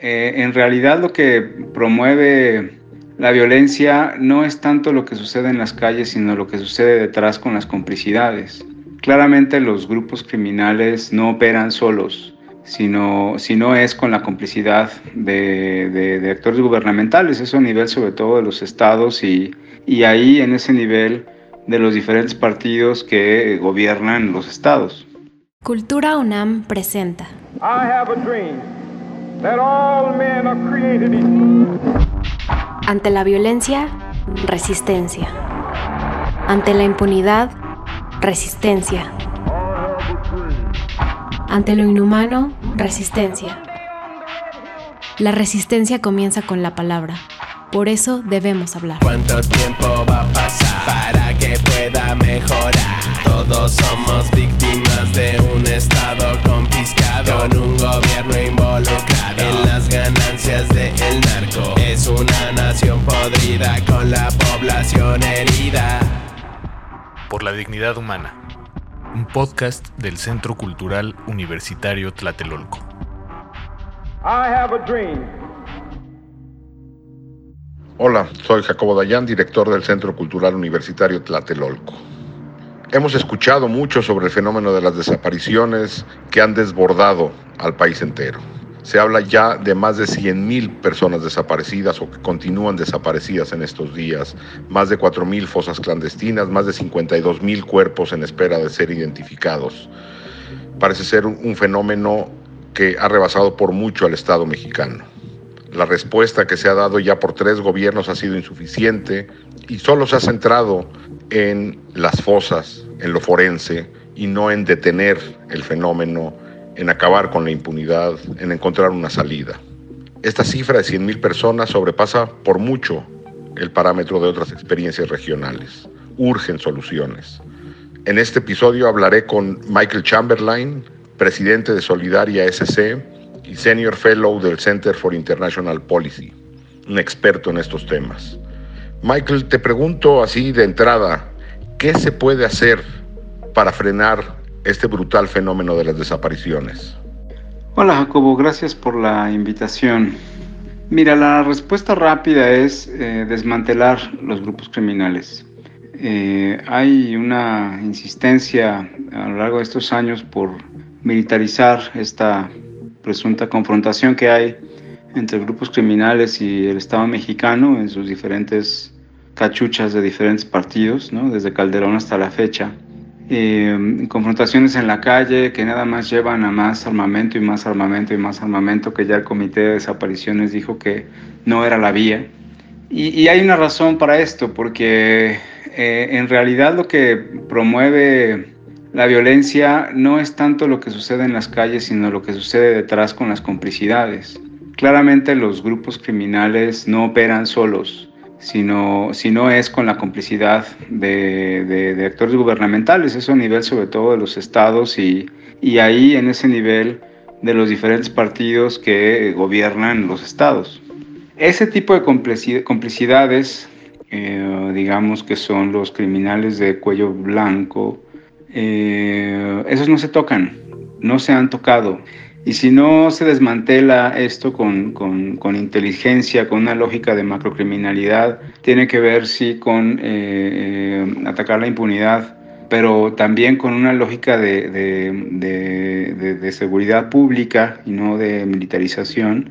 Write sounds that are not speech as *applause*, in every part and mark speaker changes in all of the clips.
Speaker 1: Eh, en realidad lo que promueve la violencia no es tanto lo que sucede en las calles, sino lo que sucede detrás con las complicidades. Claramente los grupos criminales no operan solos, sino, sino es con la complicidad de, actores gubernamentales, eso a nivel sobre todo de los estados y, y ahí en ese nivel de los diferentes partidos que gobiernan los estados.
Speaker 2: Cultura UNAM presenta. Ante la violencia, resistencia. Ante la impunidad, resistencia. Ante lo inhumano, resistencia. La resistencia comienza con la palabra. Por eso debemos hablar.
Speaker 3: ¿Cuánto tiempo va a pasar para que pueda mejorar? Todos somos víctimas de un estado confiscado con un gobierno involucrado en las ganancias del narco. Es una nación podrida con la población herida.
Speaker 4: Por la dignidad humana. Un podcast del Centro Cultural Universitario Tlatelolco.
Speaker 5: I have a dream
Speaker 6: Hola, soy Jacobo Dayan, director del Centro Cultural Universitario Tlatelolco. Hemos escuchado mucho sobre el fenómeno de las desapariciones que han desbordado al país entero. Se habla ya de más de 100.000 personas desaparecidas o que continúan desaparecidas en estos días, más de 4.000 fosas clandestinas, más de 52.000 cuerpos en espera de ser identificados. Parece ser un fenómeno que ha rebasado por mucho al Estado mexicano. La respuesta que se ha dado ya por tres gobiernos ha sido insuficiente y solo se ha centrado en las fosas, en lo forense y no en detener el fenómeno, en acabar con la impunidad, en encontrar una salida. Esta cifra de 100.000 personas sobrepasa por mucho el parámetro de otras experiencias regionales. Urgen soluciones. En este episodio hablaré con Michael Chamberlain, presidente de Solidaria SC, y Senior Fellow del Center for International Policy, un experto en estos temas. Michael, te pregunto así de entrada, ¿qué se puede hacer para frenar este brutal fenómeno de las desapariciones?
Speaker 1: Hola Jacobo, gracias por la invitación. Mira, la respuesta rápida es eh, desmantelar los grupos criminales. Eh, hay una insistencia a lo largo de estos años por militarizar esta presunta confrontación que hay entre grupos criminales y el Estado mexicano en sus diferentes cachuchas de diferentes partidos, ¿no? desde Calderón hasta la fecha. Eh, confrontaciones en la calle que nada más llevan a más armamento y más armamento y más armamento, que ya el Comité de Desapariciones dijo que no era la vía. Y, hay una razón para esto, porque eh, en realidad lo que promueve la violencia no es tanto lo que sucede en las calles, sino lo que sucede detrás con las complicidades. Claramente los grupos criminales no operan solos, sino, sino es con la complicidad de, actores gubernamentales, eso a nivel sobre todo de los estados y, y ahí en ese nivel de los diferentes partidos que gobiernan los estados. Ese tipo de complicidades, eh, digamos que son los criminales de cuello blanco, eh, esos no se tocan, no se han tocado. Y si no se desmantela esto con, con, inteligencia, con una lógica de macrocriminalidad, tiene que ver sí con eh, eh, atacar la impunidad, pero también con una lógica de, de, de, seguridad pública y no de militarización.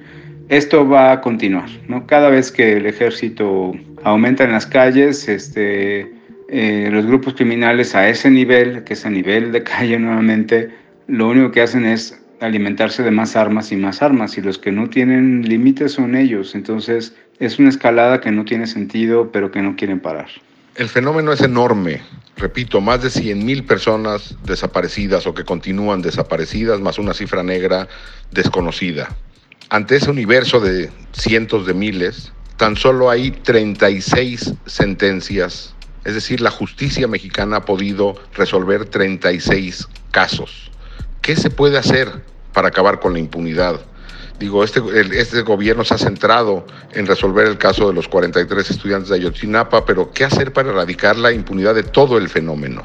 Speaker 1: Esto va a continuar, ¿no? Cada vez que el ejército aumenta en las calles, este, eh, los grupos criminales a ese nivel, que es a nivel de calle nuevamente, lo único que hacen es alimentarse de más armas y más armas y los que no tienen límites son ellos. Entonces es una escalada que no tiene sentido pero que no quieren parar.
Speaker 6: El fenómeno es enorme. Repito, más de 100.000 personas desaparecidas o que continúan desaparecidas, más una cifra negra desconocida. Ante ese universo de cientos de miles, tan solo hay 36 sentencias es decir, la justicia mexicana ha podido resolver 36 casos. ¿Qué se puede hacer para acabar con la impunidad? Digo, este, este gobierno se ha centrado en resolver el caso de los 43 estudiantes de Ayotzinapa, pero ¿qué hacer para erradicar la impunidad de todo el fenómeno?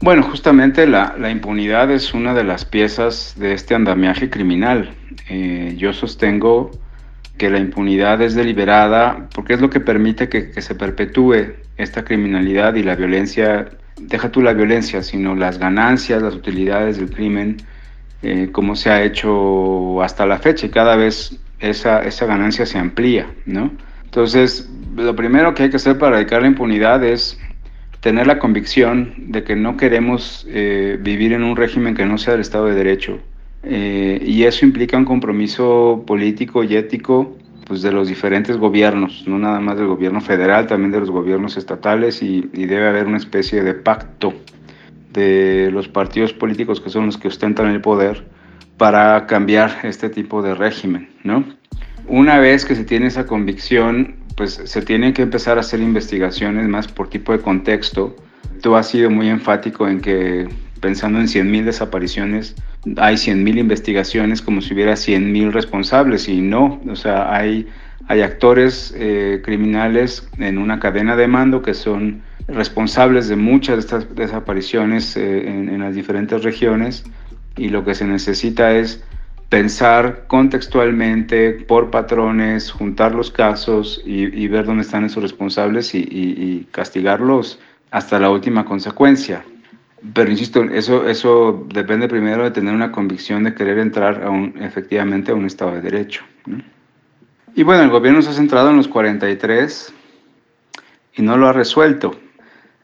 Speaker 1: Bueno, justamente la, impunidad es una de las piezas de este andamiaje criminal. Eh, yo sostengo que la impunidad es deliberada porque es lo que permite que, que se perpetúe esta criminalidad y la violencia, deja tú la violencia, sino las ganancias, las utilidades del crimen, eh, como se ha hecho hasta la fecha y cada vez esa, esa ganancia se amplía, ¿no? Entonces, lo primero que hay que hacer para erradicar la impunidad es tener la convicción de que no queremos eh, vivir en un régimen que no sea del Estado de Derecho. Eh, y eso implica un compromiso político y ético pues, de los diferentes gobiernos, no nada más del gobierno federal, también de los gobiernos estatales y, y debe haber una especie de pacto de los partidos políticos que son los que ostentan el poder para cambiar este tipo de régimen, ¿no? Una vez que se tiene esa convicción, pues se tienen que empezar a hacer investigaciones más por tipo de contexto. Tú has sido muy enfático en que pensando en 100.000 desapariciones, hay 100.000 investigaciones como si hubiera 100.000 responsables y no, o sea, hay, hay actores eh, criminales en una cadena de mando que son responsables de muchas de estas desapariciones eh, en, en las diferentes regiones y lo que se necesita es pensar contextualmente por patrones, juntar los casos y, y ver dónde están esos responsables y, y, y, castigarlos hasta la última consecuencia. Pero insisto, eso, eso depende primero de tener una convicción de querer entrar a un, efectivamente a un Estado de Derecho. ¿no? Y bueno, el gobierno se ha centrado en los 43 y no lo ha resuelto.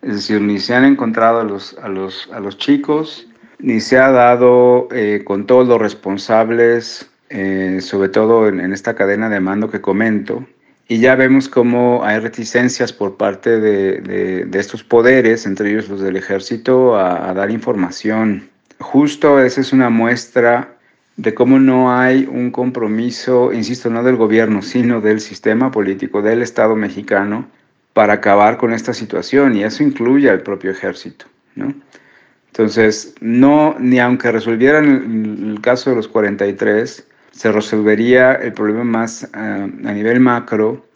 Speaker 1: Es decir, ni se han encontrado a los, a los, a los chicos, ni se ha dado eh, con todos los responsables, eh, sobre todo en, en, esta cadena de mando que comento. Y ya vemos cómo hay reticencias por parte de, de, estos poderes, entre ellos los del ejército, a, dar información. Justo esa es una muestra de cómo no hay un compromiso, insisto, no del gobierno, sino del sistema político, del Estado mexicano, para acabar con esta situación. Y eso incluye al propio ejército, ¿no? Entonces, no, ni aunque resolvieran el, el, caso de los 43, se resolvería el problema más uh, a nivel macro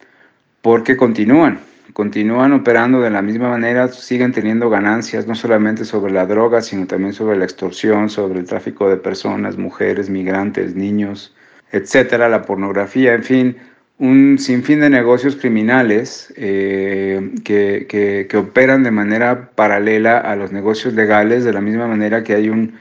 Speaker 1: porque continúan, continúan operando de la misma manera, siguen teniendo ganancias no solamente sobre la droga, sino también sobre la extorsión, sobre el tráfico de personas, mujeres, migrantes, niños, etcétera, la pornografía, en fin, un sinfín de negocios criminales eh, que, que, que, operan de manera paralela a los negocios legales, de la misma manera que hay un,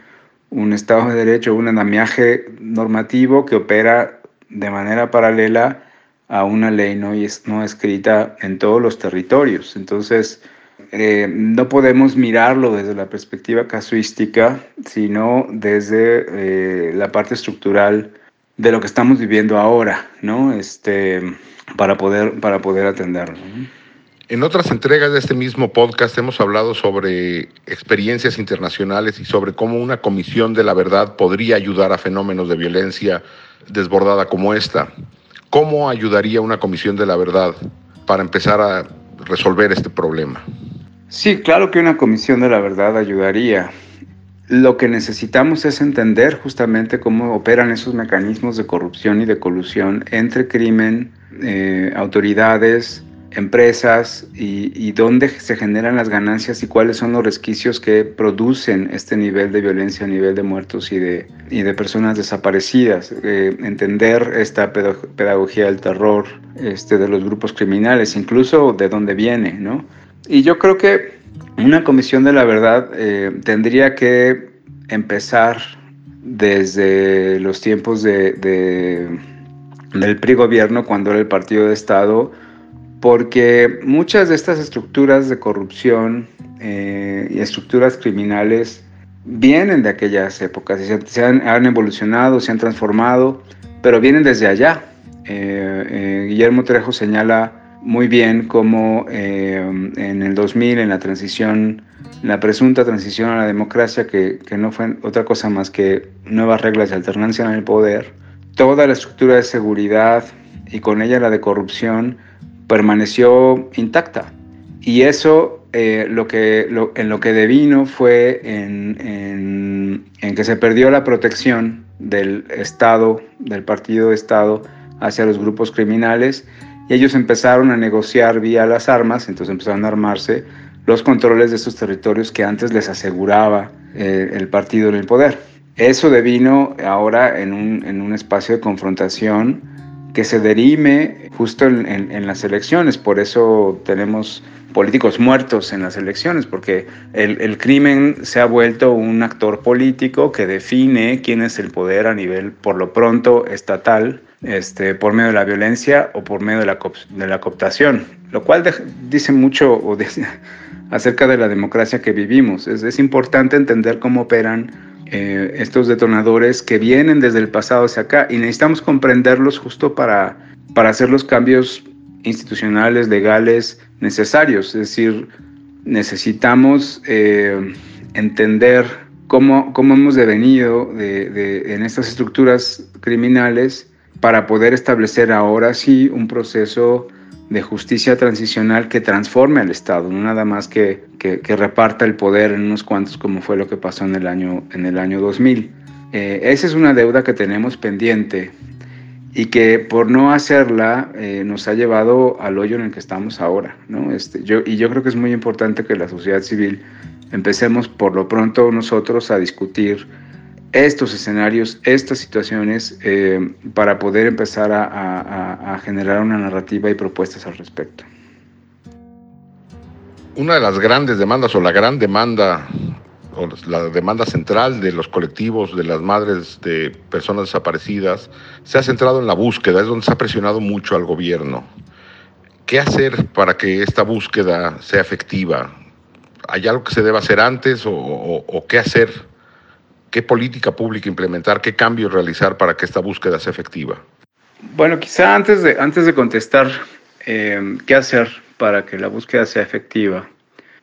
Speaker 1: un Estado de Derecho, un andamiaje normativo que opera de manera paralela a una ley no, no escrita en todos los territorios. Entonces, eh, no podemos mirarlo desde la perspectiva casuística, sino desde eh, la parte estructural de lo que estamos viviendo ahora, ¿no? Este, para poder, para poder atenderlo.
Speaker 6: En otras entregas de este mismo podcast hemos hablado sobre experiencias internacionales y sobre cómo una comisión de la verdad podría ayudar a fenómenos de violencia desbordada como esta. ¿Cómo ayudaría una comisión de la verdad para empezar a resolver este problema?
Speaker 1: Sí, claro que una comisión de la verdad ayudaría. Lo que necesitamos es entender justamente cómo operan esos mecanismos de corrupción y de colusión entre crimen, eh, autoridades, empresas y, dónde se generan las ganancias y cuáles son los resquicios que producen este nivel de violencia nivel de muertos y de, y de personas desaparecidas. Eh, entender esta pedagogía del terror este, de los grupos criminales, incluso de dónde viene, ¿no? Y yo creo que una comisión de la verdad eh, tendría que empezar desde los tiempos de, del PRI gobierno, cuando era el partido de Estado, porque muchas de estas estructuras de corrupción eh, y estructuras criminales vienen de aquellas épocas, se, han, evolucionado, se han transformado, pero vienen desde allá. Eh, eh, Guillermo Trejo señala muy bien cómo en el 2000, en la transición, la presunta transición a la democracia, que, que no fue otra cosa más que nuevas reglas de alternancia en el poder, toda la estructura de seguridad y con ella la de corrupción, permaneció intacta. Y eso eh, lo que, lo, en lo que devino fue en, en, que se perdió la protección del Estado, del partido de Estado, hacia los grupos criminales y ellos empezaron a negociar vía las armas, entonces empezaron a armarse los controles de esos territorios que antes les aseguraba eh, el partido en el poder. Eso devino ahora en un, en un espacio de confrontación que se derime justo en, las elecciones. Por eso tenemos políticos muertos en las elecciones, porque el, crimen se ha vuelto un actor político que define quién es el poder a nivel, por lo pronto, estatal, este, por medio de la violencia o por medio de la, de la cooptación, lo cual dice mucho *laughs* acerca de la democracia que vivimos. Es, es importante entender cómo operan eh, estos detonadores que vienen desde el pasado hacia acá y necesitamos comprenderlos justo para, para hacer los cambios institucionales, legales necesarios. Es decir, necesitamos eh, entender cómo, cómo, hemos devenido de, en estas estructuras criminales para poder establecer ahora sí un proceso de justicia transicional que transforme al Estado, no nada más que, que, reparta el poder en unos cuantos como fue lo que pasó en el año, en el año 2000. Eh, esa es una deuda que tenemos pendiente y que por no hacerla eh, nos ha llevado al hoyo en el que estamos ahora. ¿no? Este, yo, y yo creo que es muy importante que la sociedad civil empecemos por lo pronto nosotros a discutir estos escenarios, estas situaciones, eh, para poder empezar a, generar una narrativa y propuestas al respecto.
Speaker 6: Una de las grandes demandas o la gran demanda o la demanda central de los colectivos de las madres de personas desaparecidas se ha centrado en la búsqueda, es donde se ha presionado mucho al gobierno. ¿Qué hacer para que esta búsqueda sea efectiva? ¿Hay algo que se deba hacer antes o qué hacer ¿Qué política pública implementar? ¿Qué cambios realizar para que esta búsqueda sea efectiva?
Speaker 1: Bueno, quizá antes de, antes de contestar eh, qué hacer para que la búsqueda sea efectiva,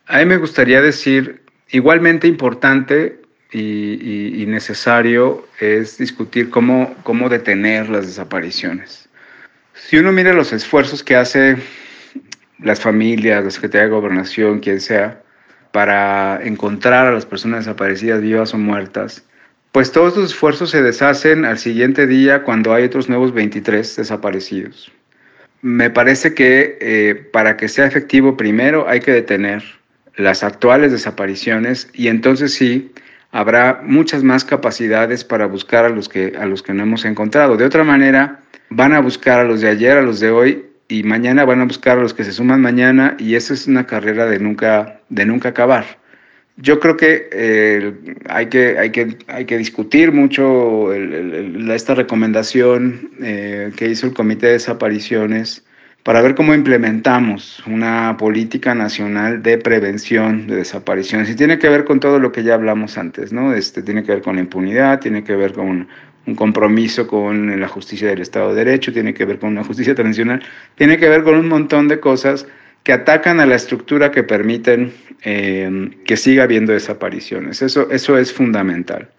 Speaker 1: a mí me gustaría decir, igualmente importante y, necesario es discutir cómo, cómo detener las desapariciones. Si uno mira los esfuerzos que hace las familias, la Secretaría de Gobernación, quien sea, para encontrar a las personas desaparecidas vivas o muertas, pues todos estos esfuerzos se deshacen al siguiente día cuando hay otros nuevos 23 desaparecidos. Me parece que eh, para que sea efectivo primero hay que detener las actuales desapariciones y entonces sí habrá muchas más capacidades para buscar a los que a los que no hemos encontrado. De otra manera, van a buscar a los de ayer, a los de hoy y mañana van a buscar a los que se suman mañana y esa es una carrera de nunca, de nunca acabar. Yo creo que, eh, hay, que, hay, que hay que discutir mucho esta recomendación eh, que hizo el Comité de Desapariciones para ver cómo implementamos una política nacional de prevención de desapariciones. Y tiene que ver con todo lo que ya hablamos antes, ¿no? Este, tiene que ver con la impunidad, tiene que ver con un compromiso con la justicia del Estado de Derecho, tiene que ver con una justicia tradicional, tiene que ver con un montón de cosas que atacan a la estructura que permiten eh, que siga habiendo desapariciones. Eso, eso es fundamental.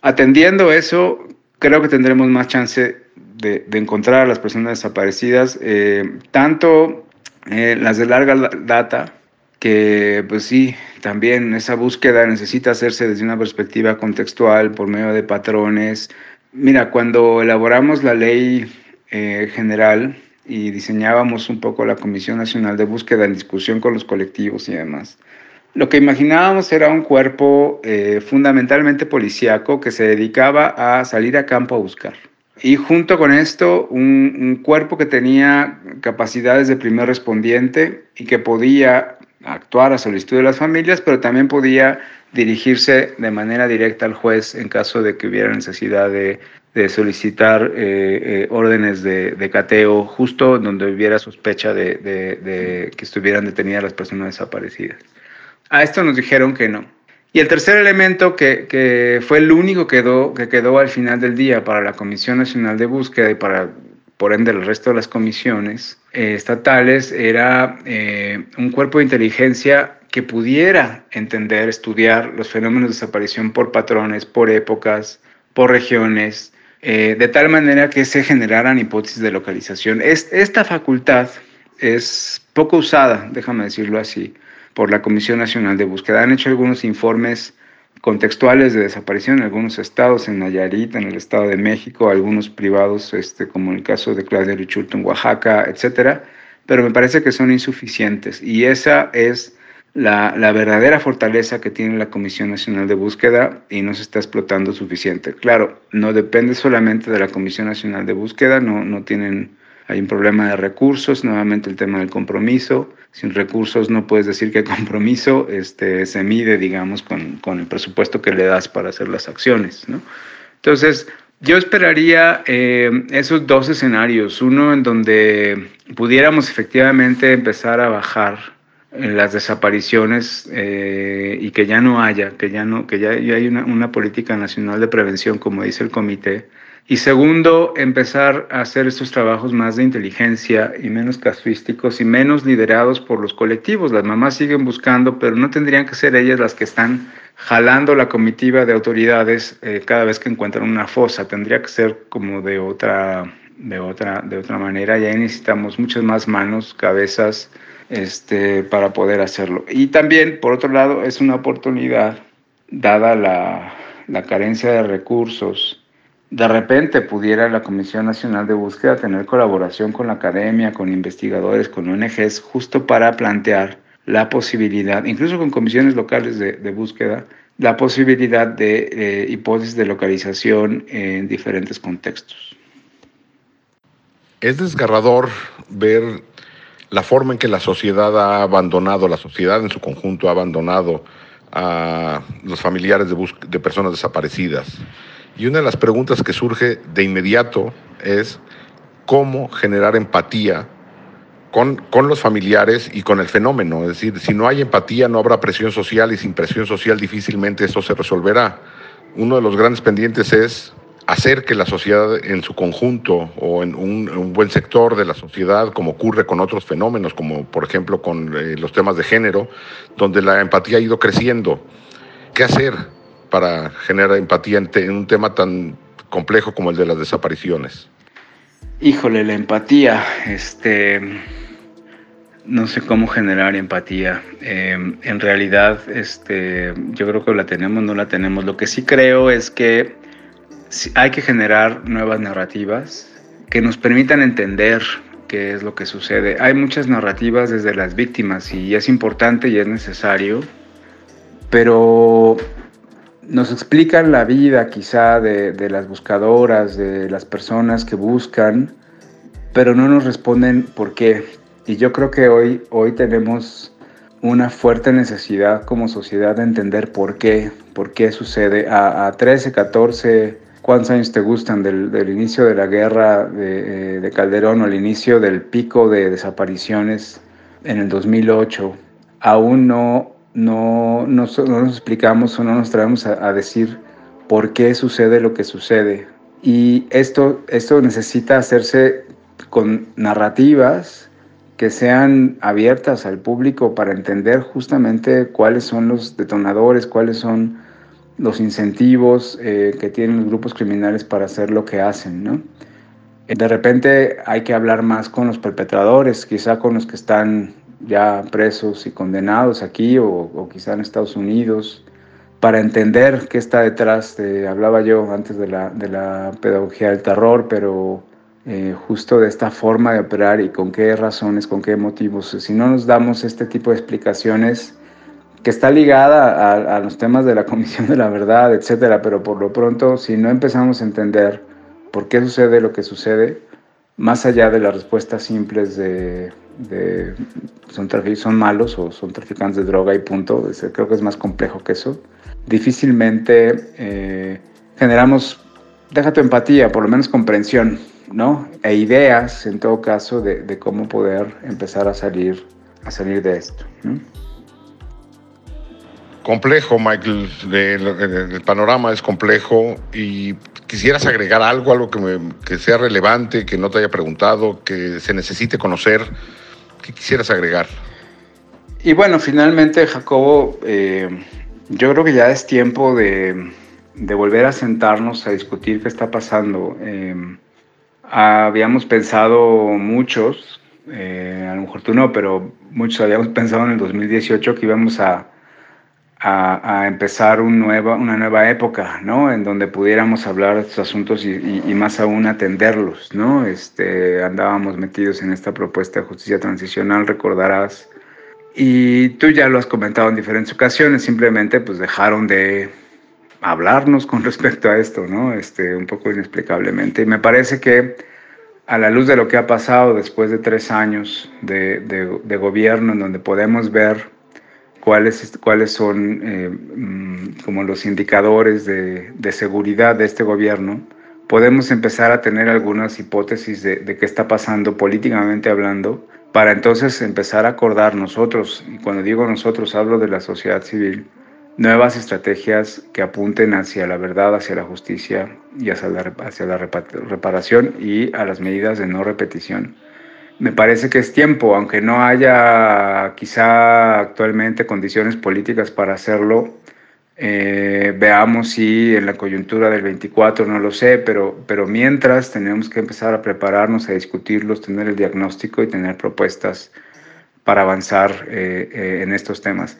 Speaker 1: Atendiendo eso, creo que tendremos más chance de, encontrar a las personas desaparecidas, eh, tanto eh, las de larga data, que pues sí, también esa búsqueda necesita hacerse desde una perspectiva contextual, por medio de patrones, Mira, cuando elaboramos la ley eh, general y diseñábamos un poco la Comisión Nacional de Búsqueda en discusión con los colectivos y demás, lo que imaginábamos era un cuerpo eh, fundamentalmente policíaco que se dedicaba a salir a campo a buscar. Y junto con esto, un, un, cuerpo que tenía capacidades de primer respondiente y que podía actuar a solicitud de las familias, pero también podía dirigirse de manera directa al juez en caso de que hubiera necesidad de, solicitar eh, eh, órdenes de, cateo justo donde hubiera sospecha de, que estuvieran detenidas las personas desaparecidas. A esto nos dijeron que no. Y el tercer elemento que, fue el único que quedó, que quedó al final del día para la Comisión Nacional de Búsqueda y para, por ende, el resto de las comisiones eh, estatales era un cuerpo de inteligencia que pudiera entender, estudiar los fenómenos de desaparición por patrones, por épocas, por regiones, eh, de tal manera que se generaran hipótesis de localización. esta facultad es poco usada, déjame decirlo así, por la Comisión Nacional de Búsqueda. Han hecho algunos informes contextuales de desaparición en algunos estados, en Nayarit, en el Estado de México, algunos privados, este, como el caso de Claudia Richulto en Oaxaca, etcétera, pero me parece que son insuficientes y esa es la, la, verdadera fortaleza que tiene la Comisión Nacional de Búsqueda y no se está explotando suficiente. Claro, no depende solamente de la Comisión Nacional de Búsqueda, no, no tienen, hay un problema de recursos, nuevamente el tema del compromiso. Sin recursos no puedes decir que compromiso este, se mide, digamos, con, con el presupuesto que le das para hacer las acciones. ¿no? Entonces, yo esperaría eh, esos dos escenarios, uno en donde pudiéramos efectivamente empezar a bajar las desapariciones eh, y que ya no haya, que ya no, que ya, ya hay una, una, política nacional de prevención, como dice el comité. Y segundo, empezar a hacer estos trabajos más de inteligencia y menos casuísticos y menos liderados por los colectivos. Las mamás siguen buscando, pero no tendrían que ser ellas las que están jalando la comitiva de autoridades eh, cada vez que encuentran una fosa. Tendría que ser como de otra, de otra, de otra manera. Y ahí necesitamos muchas más manos, cabezas, este, para poder hacerlo. Y también, por otro lado, es una oportunidad, dada la, la carencia de recursos, de repente pudiera la Comisión Nacional de Búsqueda tener colaboración con la academia, con investigadores, con ONGs, justo para plantear la posibilidad, incluso con comisiones locales de, de búsqueda, la posibilidad de eh, hipótesis de localización en diferentes contextos.
Speaker 6: Es desgarrador ver la forma en que la sociedad ha abandonado, la sociedad en su conjunto ha abandonado a los familiares de, de personas desaparecidas. Y una de las preguntas que surge de inmediato es cómo generar empatía con, con, los familiares y con el fenómeno. Es decir, si no hay empatía, no habrá presión social y sin presión social difícilmente eso se resolverá. Uno de los grandes pendientes es hacer que la sociedad en su conjunto o en un, un, buen sector de la sociedad, como ocurre con otros fenómenos, como por ejemplo con eh, los temas de género, donde la empatía ha ido creciendo. ¿Qué hacer para generar empatía en, un tema tan complejo como el de las desapariciones?
Speaker 1: Híjole, la empatía, este, no sé cómo generar empatía. Eh, en realidad, este, yo creo que la tenemos, no la tenemos. Lo que sí creo es que hay que generar nuevas narrativas que nos permitan entender qué es lo que sucede. Hay muchas narrativas desde las víctimas y es importante y es necesario, pero nos explican la vida quizá de, de las buscadoras, de las personas que buscan, pero no nos responden por qué. Y yo creo que hoy, hoy tenemos una fuerte necesidad como sociedad de entender por qué, por qué sucede. A, a 13, 14, ¿cuántos años te gustan del, del inicio de la guerra de, de, Calderón o el inicio del pico de desapariciones en el 2008? Aún no, no, no, no nos explicamos o no nos traemos a, a decir por qué sucede lo que sucede. Y esto, esto necesita hacerse con narrativas que sean abiertas al público para entender justamente cuáles son los detonadores, cuáles son los incentivos eh, que tienen los grupos criminales para hacer lo que hacen, ¿no? De repente hay que hablar más con los perpetradores, quizá con los que están ya presos y condenados aquí o, o quizá en Estados Unidos, para entender qué está detrás de, hablaba yo antes de la, de la pedagogía del terror, pero eh, justo de esta forma de operar y con qué razones, con qué motivos. Si no nos damos este tipo de explicaciones, que está ligada a, a, los temas de la *laughs* Comisión de la Verdad, etcétera, pero por lo pronto, si no empezamos a entender por qué sucede lo que sucede, más allá de las respuestas simples de, de son, son malos o son traficantes de droga y punto, creo que es más complejo que eso, difícilmente eh, generamos, deja tu empatía, por lo menos comprensión ¿no? E ideas, en todo caso, de, de cómo poder empezar a salir, a salir de esto. ¿no?
Speaker 6: Complejo, Michael. El, el, panorama es complejo y quisieras agregar algo, algo que, me, que, sea relevante, que no te haya preguntado, que se necesite conocer. ¿Qué quisieras agregar?
Speaker 1: Y bueno, finalmente, Jacobo, eh, yo creo que ya es tiempo de, de, volver a sentarnos a discutir qué está pasando. Eh, habíamos pensado muchos, eh, a lo mejor tú no, pero muchos habíamos *laughs* pensado en el 2018 que íbamos a, a, empezar una nueva época, ¿no? En donde pudiéramos hablar de estos asuntos y, más aún atenderlos, ¿no? Este, andábamos metidos en esta propuesta de justicia transicional, recordarás, Y tú ya lo has comentado en diferentes ocasiones, simplemente pues dejaron de hablarnos con *laughs* respecto a esto, ¿no? Este, un poco inexplicablemente. Y me parece que a la luz de lo que ha pasado después de tres años de, gobierno, en donde podemos ver cuáles, cuáles son eh, mm, como los indicadores de, de, seguridad de este gobierno, podemos empezar a tener algunas hipótesis de, de qué está pasando políticamente hablando, para entonces empezar a acordar nosotros, y cuando digo nosotros hablo de la sociedad civil, nuevas estrategias que apunten hacia la verdad, hacia la justicia y hacia la, hacia la reparación y a las medidas de no repetición. Me parece que es tiempo, aunque no haya quizá actualmente condiciones políticas para hacerlo, eh, veamos si en la coyuntura del 24, no lo sé, pero, pero mientras tenemos que empezar a prepararnos, a discutirlos, tener el diagnóstico y tener propuestas para avanzar eh, eh, en estos temas.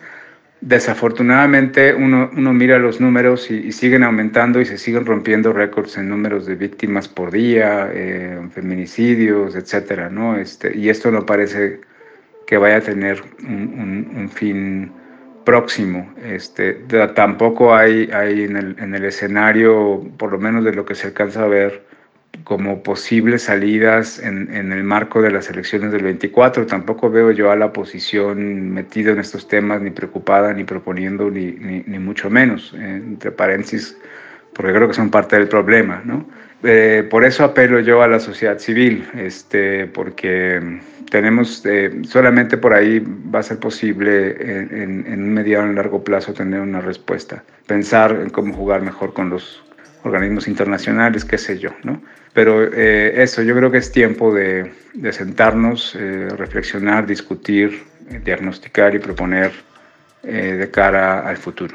Speaker 1: Desafortunadamente uno, uno mira los números y, siguen aumentando y se siguen rompiendo récords en números de víctimas por día, eh, feminicidios, etcétera, ¿no? Este, y esto no parece que vaya a tener un, un, fin próximo. Este, tampoco hay, hay en, el, en el escenario, por lo menos de lo que se alcanza a ver, como posibles salidas en, en, el marco de las elecciones del 24. Tampoco veo yo a la oposición metida en estos temas, ni preocupada, ni proponiendo, ni, ni, mucho menos, entre paréntesis, porque creo que son parte del problema. ¿no? Eh, por eso apelo yo a la sociedad civil, este, porque tenemos, eh, solamente por ahí va a ser posible en, en un mediano y largo plazo tener una respuesta, pensar en cómo jugar mejor con los organismos internacionales, qué sé yo, ¿no? Pero eh, eso, yo creo que es tiempo de, sentarnos, eh, reflexionar, discutir, eh, diagnosticar y proponer de cara al futuro.